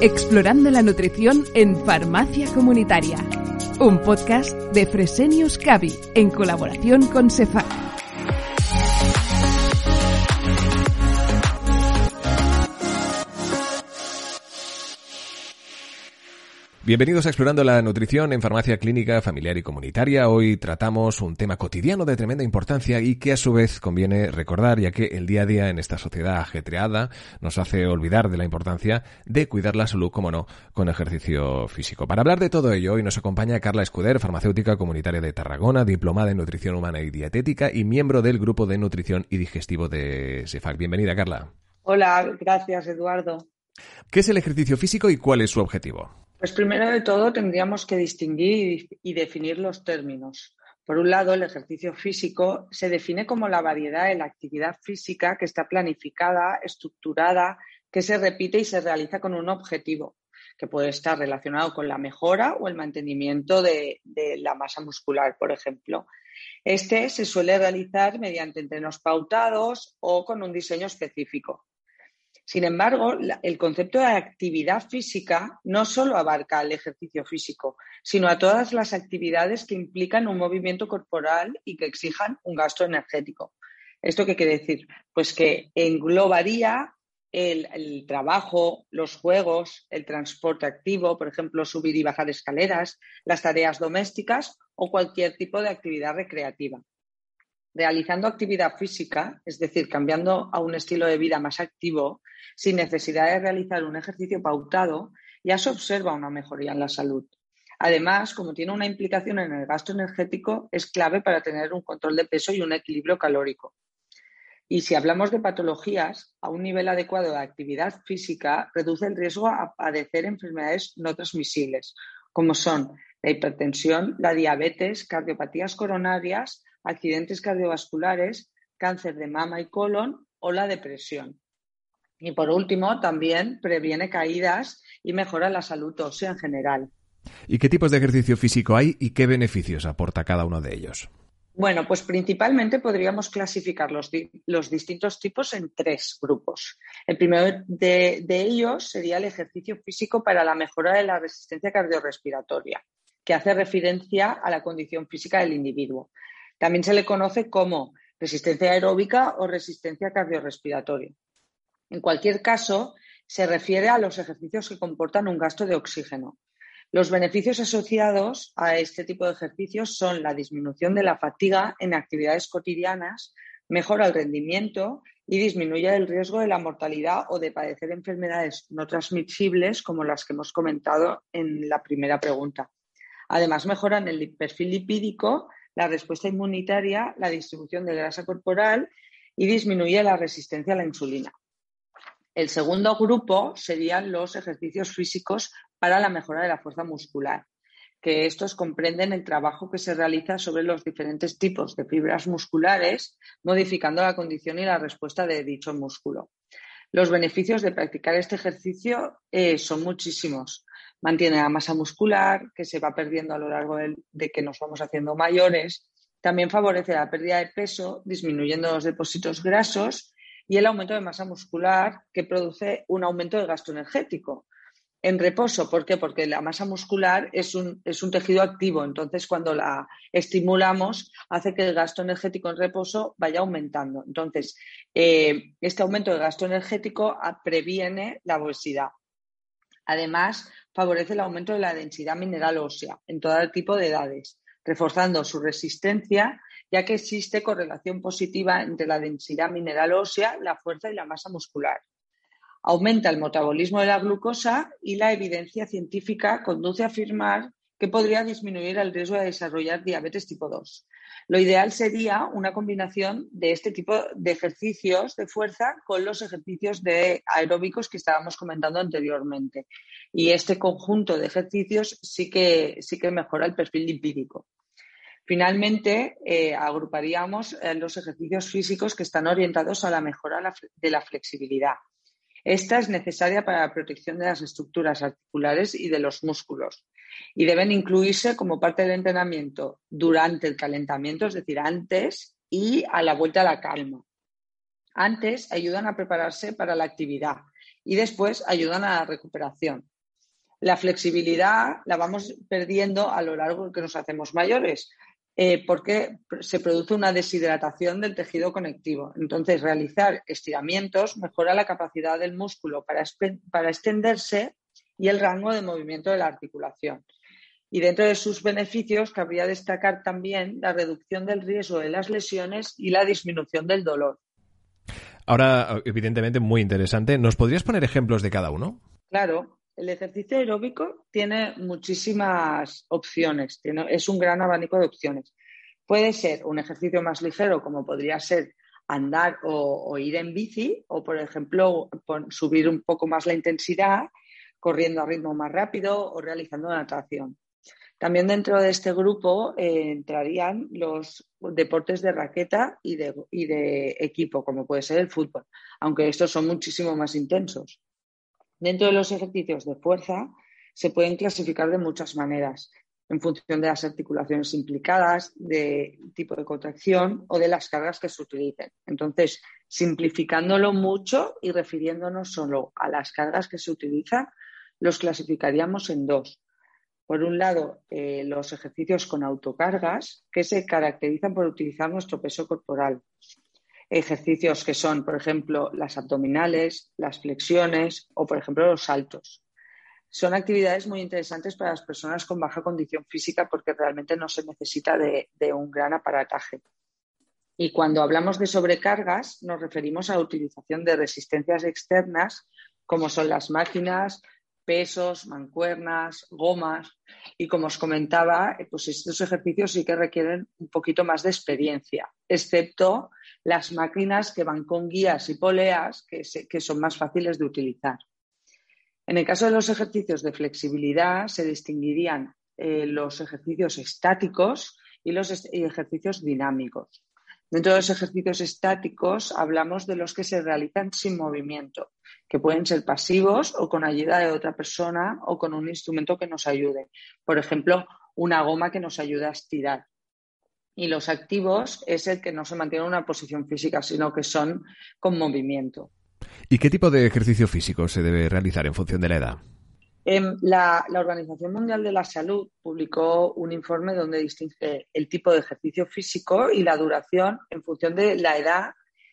Explorando la nutrición en Farmacia Comunitaria, un podcast de Fresenius Cavi en colaboración con Cefac. Bienvenidos a Explorando la Nutrición en Farmacia Clínica Familiar y Comunitaria. Hoy tratamos un tema cotidiano de tremenda importancia y que a su vez conviene recordar, ya que el día a día en esta sociedad ajetreada nos hace olvidar de la importancia de cuidar la salud, como no, con ejercicio físico. Para hablar de todo ello, hoy nos acompaña Carla Escuder, farmacéutica comunitaria de Tarragona, diplomada en nutrición humana y dietética y miembro del grupo de nutrición y digestivo de SEFAC. Bienvenida, Carla. Hola, gracias, Eduardo. ¿Qué es el ejercicio físico y cuál es su objetivo? Pues primero de todo tendríamos que distinguir y definir los términos. Por un lado, el ejercicio físico se define como la variedad de la actividad física que está planificada, estructurada, que se repite y se realiza con un objetivo, que puede estar relacionado con la mejora o el mantenimiento de, de la masa muscular, por ejemplo. Este se suele realizar mediante entrenos pautados o con un diseño específico. Sin embargo, el concepto de actividad física no solo abarca el ejercicio físico, sino a todas las actividades que implican un movimiento corporal y que exijan un gasto energético. ¿Esto qué quiere decir? Pues que englobaría el, el, trabajo, los juegos, el transporte activo, por ejemplo, subir y bajar escaleras, las tareas domésticas o cualquier tipo de actividad recreativa realizando actividad física, es decir, cambiando a un estilo de vida más activo, sin necesidad de realizar un ejercicio pautado, ya se observa una mejoría en la salud. Además, como tiene una implicación en el gasto energético, es clave para tener un control de peso y un equilibrio calórico. Y si hablamos de patologías, a un nivel adecuado de actividad física reduce el riesgo a padecer enfermedades no transmisibles, como son la hipertensión, la diabetes, cardiopatías coronarias, accidentes cardiovasculares, cáncer de mama y colon o la depresión. Y por último, también previene caídas y mejora la salud ósea en general. ¿Y qué tipos de ejercicio físico hay y qué beneficios aporta cada uno de ellos? Bueno, pues principalmente podríamos clasificar los, los distintos tipos en tres grupos. El primero de, de, ellos sería el ejercicio físico para la mejora de la resistencia cardiorrespiratoria, que hace referencia a la condición física del individuo. También se le conoce como resistencia aeróbica o resistencia cardiorrespiratoria. En cualquier caso, se refiere a los ejercicios que comportan un gasto de oxígeno. Los beneficios asociados a este tipo de ejercicios son la disminución de la fatiga en actividades cotidianas, mejora el rendimiento y disminuye el riesgo de la mortalidad o de padecer enfermedades no transmisibles como las que hemos comentado en la primera pregunta. Además, mejoran el perfil lipídico la respuesta inmunitaria, la distribución de grasa corporal y disminuye la resistencia a la insulina. El segundo grupo serían los ejercicios físicos para la mejora de la fuerza muscular, que estos comprenden el trabajo que se realiza sobre los diferentes tipos de fibras musculares, modificando la condición y la respuesta de dicho músculo. Los beneficios de practicar este ejercicio eh, son muchísimos mantiene la masa muscular, que se va perdiendo a lo largo de, que nos vamos haciendo mayores. También favorece la pérdida de peso, disminuyendo los depósitos grasos y el aumento de masa muscular, que produce un aumento de gasto energético. En reposo, ¿por qué? Porque la masa muscular es un, es un tejido activo, entonces cuando la estimulamos hace que el gasto energético en reposo vaya aumentando. Entonces, eh, este aumento de gasto energético previene la obesidad. Además, favorece el aumento de la densidad mineral ósea en todo tipo de edades, reforzando su resistencia, ya que existe correlación positiva entre la densidad mineral ósea, la fuerza y la masa muscular. Aumenta el metabolismo de la glucosa y la evidencia científica conduce a afirmar que podría disminuir el riesgo de desarrollar diabetes tipo 2. Lo ideal sería una combinación de este tipo de ejercicios de fuerza con los ejercicios de aeróbicos que estábamos comentando anteriormente. Y este conjunto de ejercicios sí que, sí que mejora el perfil lipídico. Finalmente, eh, agruparíamos eh, los ejercicios físicos que están orientados a la mejora de la flexibilidad. Esta es necesaria para la protección de las estructuras articulares y de los músculos y deben incluirse como parte del entrenamiento durante el calentamiento, es decir, antes y a la vuelta a la calma. Antes ayudan a prepararse para la actividad y después ayudan a la recuperación. La flexibilidad la vamos perdiendo a lo largo de que nos hacemos mayores, eh, porque se produce una deshidratación del tejido conectivo. Entonces, realizar estiramientos mejora la capacidad del músculo para, para extenderse y el rango de movimiento de la articulación. Y dentro de sus beneficios, cabría destacar también la reducción del riesgo de las lesiones y la disminución del dolor. Ahora, evidentemente, muy interesante. ¿Nos podrías poner ejemplos de cada uno? Claro. El ejercicio aeróbico tiene muchísimas opciones, es un gran abanico de opciones. Puede ser un ejercicio más ligero, como podría ser andar o, ir en bici, o por ejemplo, subir un poco más la intensidad, corriendo a ritmo más rápido o realizando natación. También dentro de este grupo eh, entrarían los deportes de raqueta y de equipo, como puede ser el fútbol, aunque estos son muchísimo más intensos. Dentro de los ejercicios de fuerza se pueden clasificar de muchas maneras, en función de las articulaciones implicadas, de tipo de contracción o de las cargas que se utilicen. Entonces, simplificándolo mucho y refiriéndonos solo a las cargas que se utilizan, los clasificaríamos en dos. Por un lado, eh, los ejercicios con autocargas, que se caracterizan por utilizar nuestro peso corporal ejercicios que son, por ejemplo, las abdominales, las flexiones o, por ejemplo, los saltos. Son actividades muy interesantes para las personas con baja condición física porque realmente no se necesita de, un gran aparataje. Y cuando hablamos de sobrecargas, nos referimos a la utilización de resistencias externas, como son las máquinas, pesos, mancuernas, gomas. Y como os comentaba, eh, pues estos ejercicios sí que requieren un poquito más de experiencia, excepto las máquinas que van con guías y poleas que, son más fáciles de utilizar. En el caso de los ejercicios de flexibilidad, se distinguirían eh, los ejercicios estáticos y los ejercicios dinámicos. Dentro de los ejercicios estáticos hablamos de los que se realizan sin movimiento, que pueden ser pasivos o con ayuda de otra persona o con un instrumento que nos ayude. Por ejemplo, una goma que nos ayude a estirar. Y los activos es el que no se mantiene en una posición física, sino que son con movimiento. ¿Y qué tipo de ejercicio físico se debe realizar en función de la edad? Em, la, Organización Mundial de la Salud publicó un informe donde distingue el tipo de ejercicio físico y la duración en función de la edad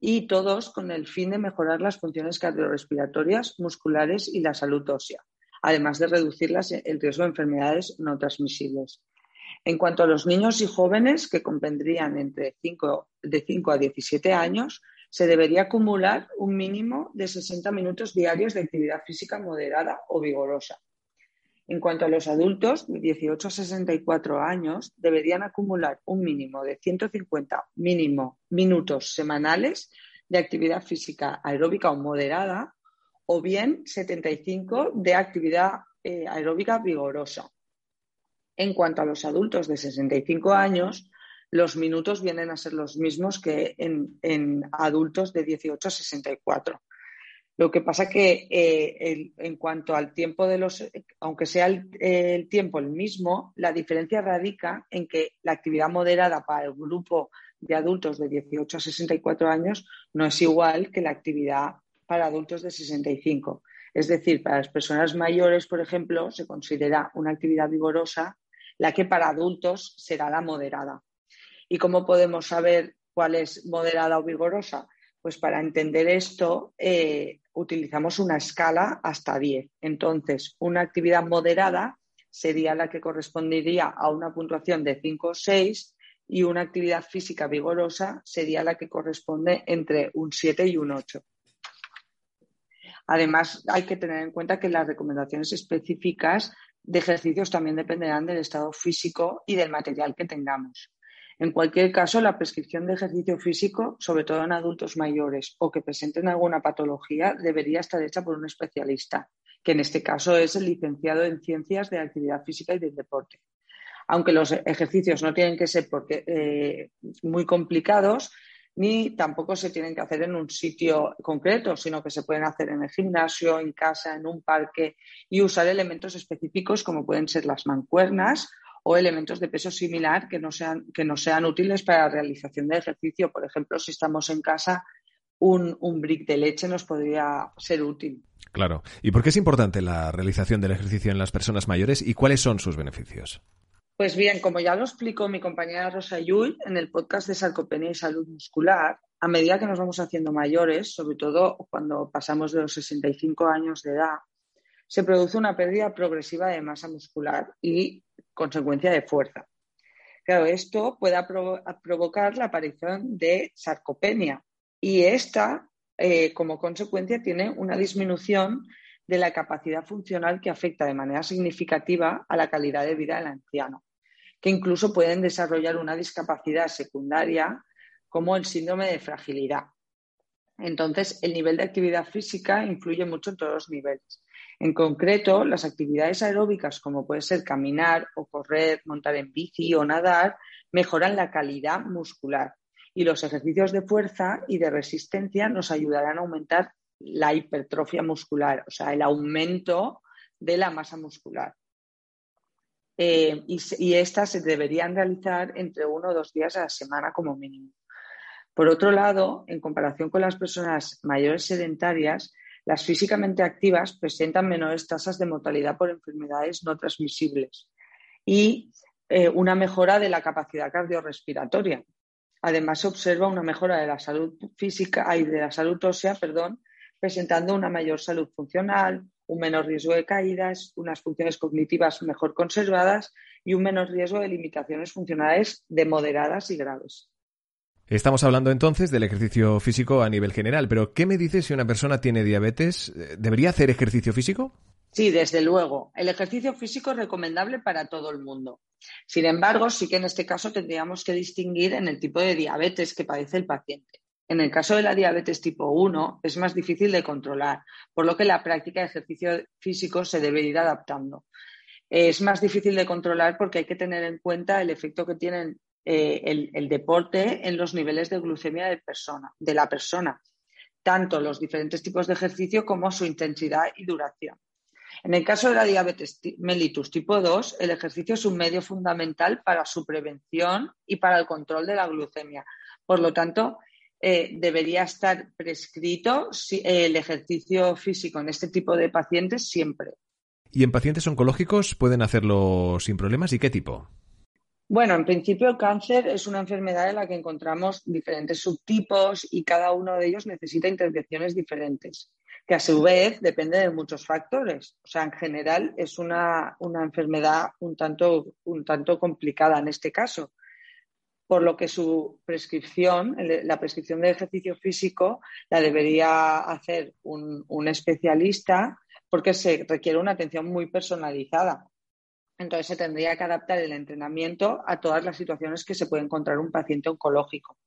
y todos con el fin de mejorar las funciones cardiorrespiratorias, musculares y la salud ósea, además de reducir el riesgo de enfermedades no transmisibles. En cuanto a los niños y jóvenes, que compendrían entre de 5 a 17 años, se debería acumular un mínimo de 60 minutos diarios de actividad física moderada o vigorosa. En cuanto a los adultos de 18 a 64 años, deberían acumular un mínimo de 150 mínimo minutos semanales de actividad física aeróbica o moderada o bien 75 de actividad eh, aeróbica vigorosa. En cuanto a los adultos de 65 años, los minutos vienen a ser los mismos que en, adultos de 18 a 64. Lo que pasa que eh, en cuanto al tiempo de los, aunque sea el, tiempo el mismo, la diferencia radica en que la actividad moderada para el grupo de adultos de 18 a 64 años no es igual que la actividad para adultos de 65. Es decir, para las personas mayores, por ejemplo, se considera una actividad vigorosa la que para adultos será la moderada. ¿Y cómo podemos saber cuál es moderada o vigorosa? Pues para entender esto eh, utilizamos una escala hasta 10. Entonces, una actividad moderada sería la que correspondería a una puntuación de 5 o 6 y una actividad física vigorosa sería la que corresponde entre un 7 y un 8. Además, hay que tener en cuenta que las recomendaciones específicas de ejercicios también dependerán del estado físico y del material que tengamos. En cualquier caso, la prescripción de ejercicio físico, sobre todo en adultos mayores o que presenten alguna patología, debería estar hecha por un especialista, que en este caso es el licenciado en Ciencias de Actividad Física y del Deporte. Aunque los ejercicios no tienen que ser eh, muy complicados, ni tampoco se tienen que hacer en un sitio concreto, sino que se pueden hacer en el gimnasio, en casa, en un parque y usar elementos específicos como pueden ser las mancuernas o elementos de peso similar que no sean, que no sean útiles para la realización de ejercicio. Por ejemplo, si estamos en casa, un, un brick de leche nos podría ser útil. Claro. ¿Y por qué es importante la realización del ejercicio en las personas mayores y cuáles son sus beneficios? Pues bien, como ya lo explicó mi compañera Rosa Yul en el podcast de sarcopenia y salud muscular, a medida que nos vamos haciendo mayores, sobre todo cuando pasamos de los 65 años de edad, se produce una pérdida progresiva de masa muscular y consecuencia de fuerza. Claro, esto puede provocar la aparición de sarcopenia y esta, eh, como consecuencia, tiene una disminución de la capacidad funcional que afecta de manera significativa a la calidad de vida del anciano, que incluso pueden desarrollar una discapacidad secundaria como el síndrome de fragilidad. Entonces, el nivel de actividad física influye mucho en todos los niveles. En concreto, las actividades aeróbicas, como puede ser caminar o correr, montar en bici o nadar, mejoran la calidad muscular. Y los ejercicios de fuerza y de resistencia nos ayudarán a aumentar la hipertrofia muscular, o sea, el aumento de la masa muscular. Eh, y, y, estas se deberían realizar entre uno o dos días a la semana como mínimo. Por otro lado, en comparación con las personas mayores sedentarias, las físicamente activas presentan menores tasas de mortalidad por enfermedades no transmisibles y eh, una mejora de la capacidad cardiorrespiratoria. Además, se observa una mejora de la salud física y de la salud ósea, perdón, presentando una mayor salud funcional, un menor riesgo de caídas, unas funciones cognitivas mejor conservadas y un menor riesgo de limitaciones funcionales de moderadas y graves. Estamos hablando entonces del ejercicio físico a nivel general, pero ¿qué me dice si una persona tiene diabetes? ¿Debería hacer ejercicio físico? Sí, desde luego. El ejercicio físico es recomendable para todo el mundo. Sin embargo, sí que en este caso tendríamos que distinguir en el tipo de diabetes que padece el paciente. En el caso de la diabetes tipo 1 es más difícil de controlar, por lo que la práctica de ejercicio físico se debe ir adaptando. Es más difícil de controlar porque hay que tener en cuenta el efecto que tienen eh, el, deporte en los niveles de glucemia de, persona, de la persona, tanto los diferentes tipos de ejercicio como su intensidad y duración. En el caso de la diabetes mellitus tipo 2, el ejercicio es un medio fundamental para su prevención y para el control de la glucemia. Por lo tanto, eh, debería estar prescrito el ejercicio físico en este tipo de pacientes siempre. ¿Y en pacientes oncológicos pueden hacerlo sin problemas? ¿Y qué tipo? Bueno, en principio el cáncer es una enfermedad en la que encontramos diferentes subtipos y cada uno de ellos necesita intervenciones diferentes, que a su vez depende de muchos factores. O sea, en general es una, enfermedad un tanto, un tanto complicada en este caso, por lo que su prescripción, la prescripción de ejercicio físico, la debería hacer un, un especialista porque se requiere una atención muy personalizada entonces se tendría que adaptar el entrenamiento a todas las situaciones que se puede encontrar un paciente oncológico.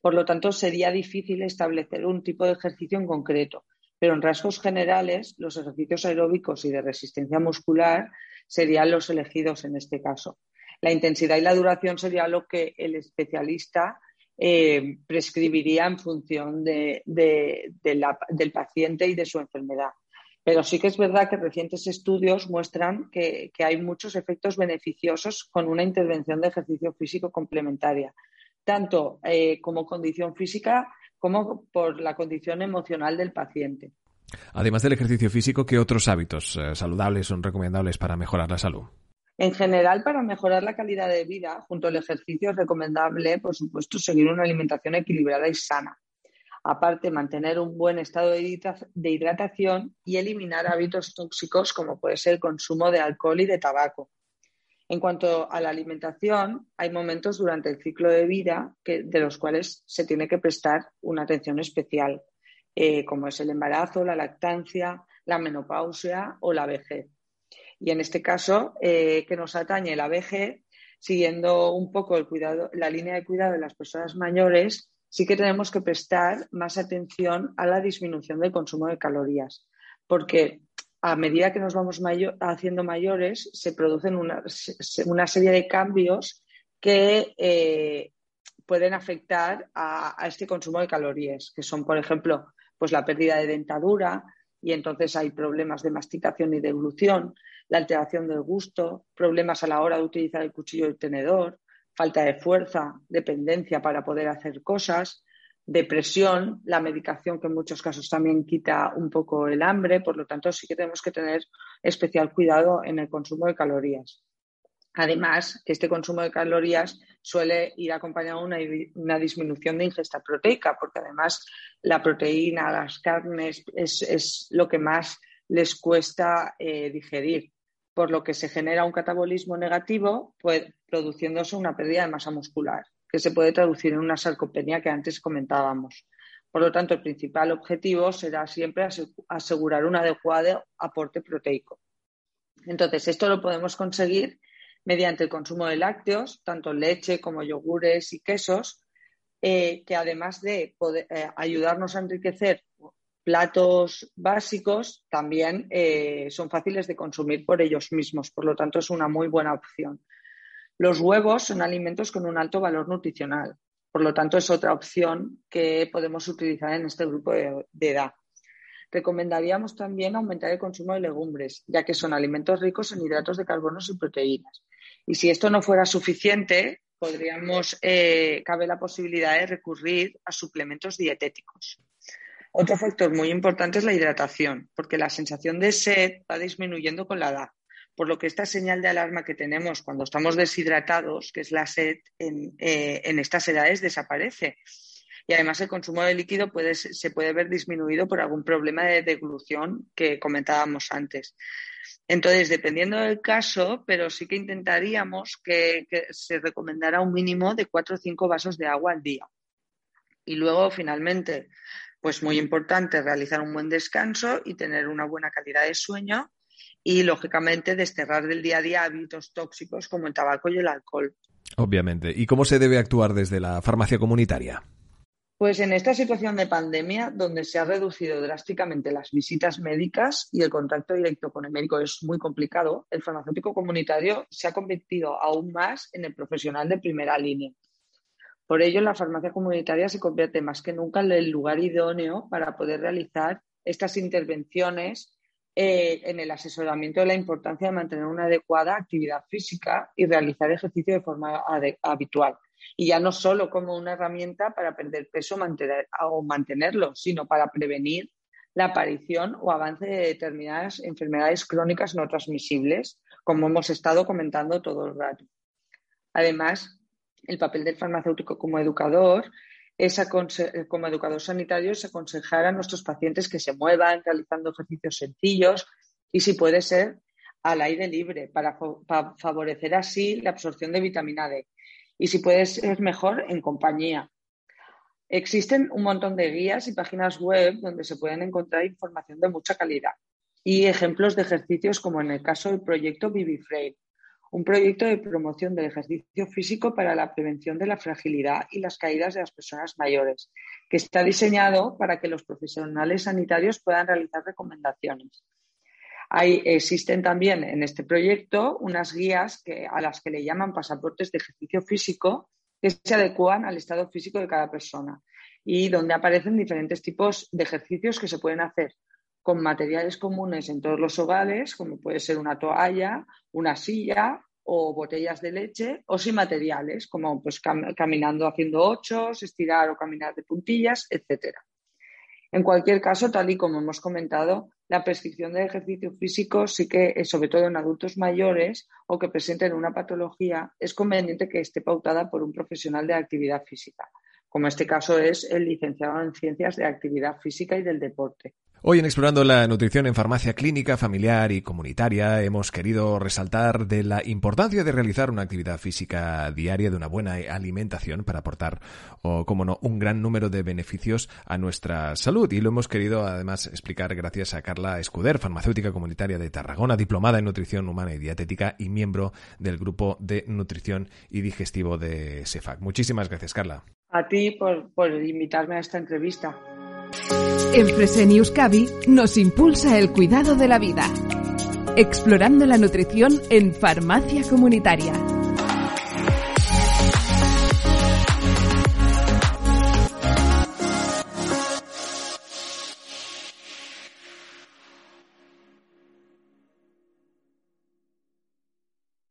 Por lo tanto, sería difícil establecer un tipo de ejercicio en concreto, pero en rasgos generales, los ejercicios aeróbicos y de resistencia muscular serían los elegidos en este caso. La intensidad y la duración sería lo que el especialista eh, prescribiría en función del paciente y de su enfermedad. Pero sí que es verdad que recientes estudios muestran que, hay muchos efectos beneficiosos con una intervención de ejercicio físico complementaria, tanto eh, como condición física como por la condición emocional del paciente. Además del ejercicio físico, ¿qué otros hábitos eh, saludables son recomendables para mejorar la salud? En general, para mejorar la calidad de vida, junto al ejercicio es recomendable, por supuesto, seguir una alimentación equilibrada y sana. Aparte, mantener un buen estado de hidratación y eliminar hábitos tóxicos como puede ser el consumo de alcohol y de tabaco. En cuanto a la alimentación, hay momentos durante el ciclo de vida de los cuales se tiene que prestar una atención especial, eh, como es el embarazo, la lactancia, la menopausia o la vejez. Y en este caso, eh, que nos atañe la VG, siguiendo un poco el cuidado, la línea de cuidado de las personas mayores, sí que tenemos que prestar más atención a la disminución del consumo de calorías, porque a medida que nos vamos haciendo mayores, se producen una, serie de cambios que eh, pueden afectar a, este consumo de calorías, que son, por ejemplo, pues la pérdida de dentadura y entonces hay problemas de masticación y deglución, la alteración del gusto, problemas a la hora de utilizar el cuchillo y el tenedor, falta de fuerza, dependencia para poder hacer cosas, depresión, la medicación que en muchos casos también quita un poco el hambre, por lo tanto sí que tenemos que tener especial cuidado en el consumo de calorías. Además, este consumo de calorías suele ir acompañado de una, disminución de ingesta proteica, porque además la proteína, las carnes, es, lo que más les cuesta eh, digerir, por lo que se genera un catabolismo negativo, pues, produciéndose una pérdida de masa muscular, que se puede traducir en una sarcopenia que antes comentábamos. Por lo tanto, el principal objetivo será siempre asegurar un adecuado aporte proteico. Entonces, esto lo podemos conseguir mediante el consumo de lácteos, tanto leche como yogures y quesos, eh, que además de eh, ayudarnos a enriquecer platos básicos, también eh, son fáciles de consumir por ellos mismos. Por lo tanto, es una muy buena opción. Los huevos son alimentos con un alto valor nutricional. Por lo tanto, es otra opción que podemos utilizar en este grupo de edad. Recomendaríamos también aumentar el consumo de legumbres, ya que son alimentos ricos en hidratos de carbono y proteínas. Y si esto no fuera suficiente, podríamos, eh, cabe la posibilidad de recurrir a suplementos dietéticos. Otro factor muy importante es la hidratación, porque la sensación de sed va disminuyendo con la edad, por lo que esta señal de alarma que tenemos cuando estamos deshidratados, que es la sed, en, eh, estas edades desaparece. Y además el consumo de líquido puede, se puede ver disminuido por algún problema de deglución que comentábamos antes. Entonces, dependiendo del caso, pero sí que intentaríamos que, se recomendara un mínimo de cuatro o cinco vasos de agua al día. Y luego, finalmente, pues muy importante realizar un buen descanso y tener una buena calidad de sueño y, lógicamente, desterrar del día a día hábitos tóxicos como el tabaco y el alcohol. Obviamente. ¿Y cómo se debe actuar desde la farmacia comunitaria? Pues en esta situación de pandemia, donde se ha reducido drásticamente las visitas médicas y el contacto directo con el médico es muy complicado, el farmacéutico comunitario se ha convertido aún más en el profesional de primera línea. Por ello, la farmacia comunitaria se convierte más que nunca en el lugar idóneo para poder realizar estas intervenciones eh, en el asesoramiento de la importancia de mantener una adecuada actividad física y realizar ejercicio de forma habitual y ya no solo como una herramienta para perder peso o mantenerlo, sino para prevenir la aparición o avance de determinadas enfermedades crónicas no transmisibles, como hemos estado comentando todo el rato. Además, el papel del farmacéutico como educador es como educador sanitario es aconsejar a nuestros pacientes que se muevan realizando ejercicios sencillos y si puede ser al aire libre para favorecer así la absorción de vitamina D y si puede ser mejor en compañía. Existen un montón de guías y páginas web donde se pueden encontrar información de mucha calidad y ejemplos de ejercicios como en el caso del proyecto Frame, un proyecto de promoción del ejercicio físico para la prevención de la fragilidad y las caídas de las personas mayores, que está diseñado para que los profesionales sanitarios puedan realizar recomendaciones. Existen también en este proyecto unas guías que, a las que le llaman pasaportes de ejercicio físico que se adecuan al estado físico de cada persona y donde aparecen diferentes tipos de ejercicios que se pueden hacer con materiales comunes en todos los hogares, como puede ser una toalla, una silla o botellas de leche, o sin materiales, como pues caminando haciendo ochos, estirar o caminar de puntillas, etcétera. En cualquier caso, tal y como hemos comentado, la prescripción de ejercicio físico sí que, eh, sobre todo en adultos mayores o que presenten una patología, es conveniente que esté pautada por un profesional de actividad física, como este caso es el licenciado en Ciencias de Actividad Física y del Deporte. Hoy en Explorando la Nutrición en Farmacia Clínica, Familiar y Comunitaria hemos querido resaltar de la importancia de realizar una actividad física diaria de una buena alimentación para aportar, como no, un gran número de beneficios a nuestra salud. Y lo hemos querido además explicar gracias a Carla Escuder, farmacéutica comunitaria de Tarragona, diplomada en nutrición humana y dietética y miembro del grupo de nutrición y digestivo de SEFAC. Muchísimas gracias, Carla. A ti por, por invitarme a esta entrevista. En Fresenius Cavi nos impulsa el cuidado de la vida. Explorando la nutrición en farmacia comunitaria.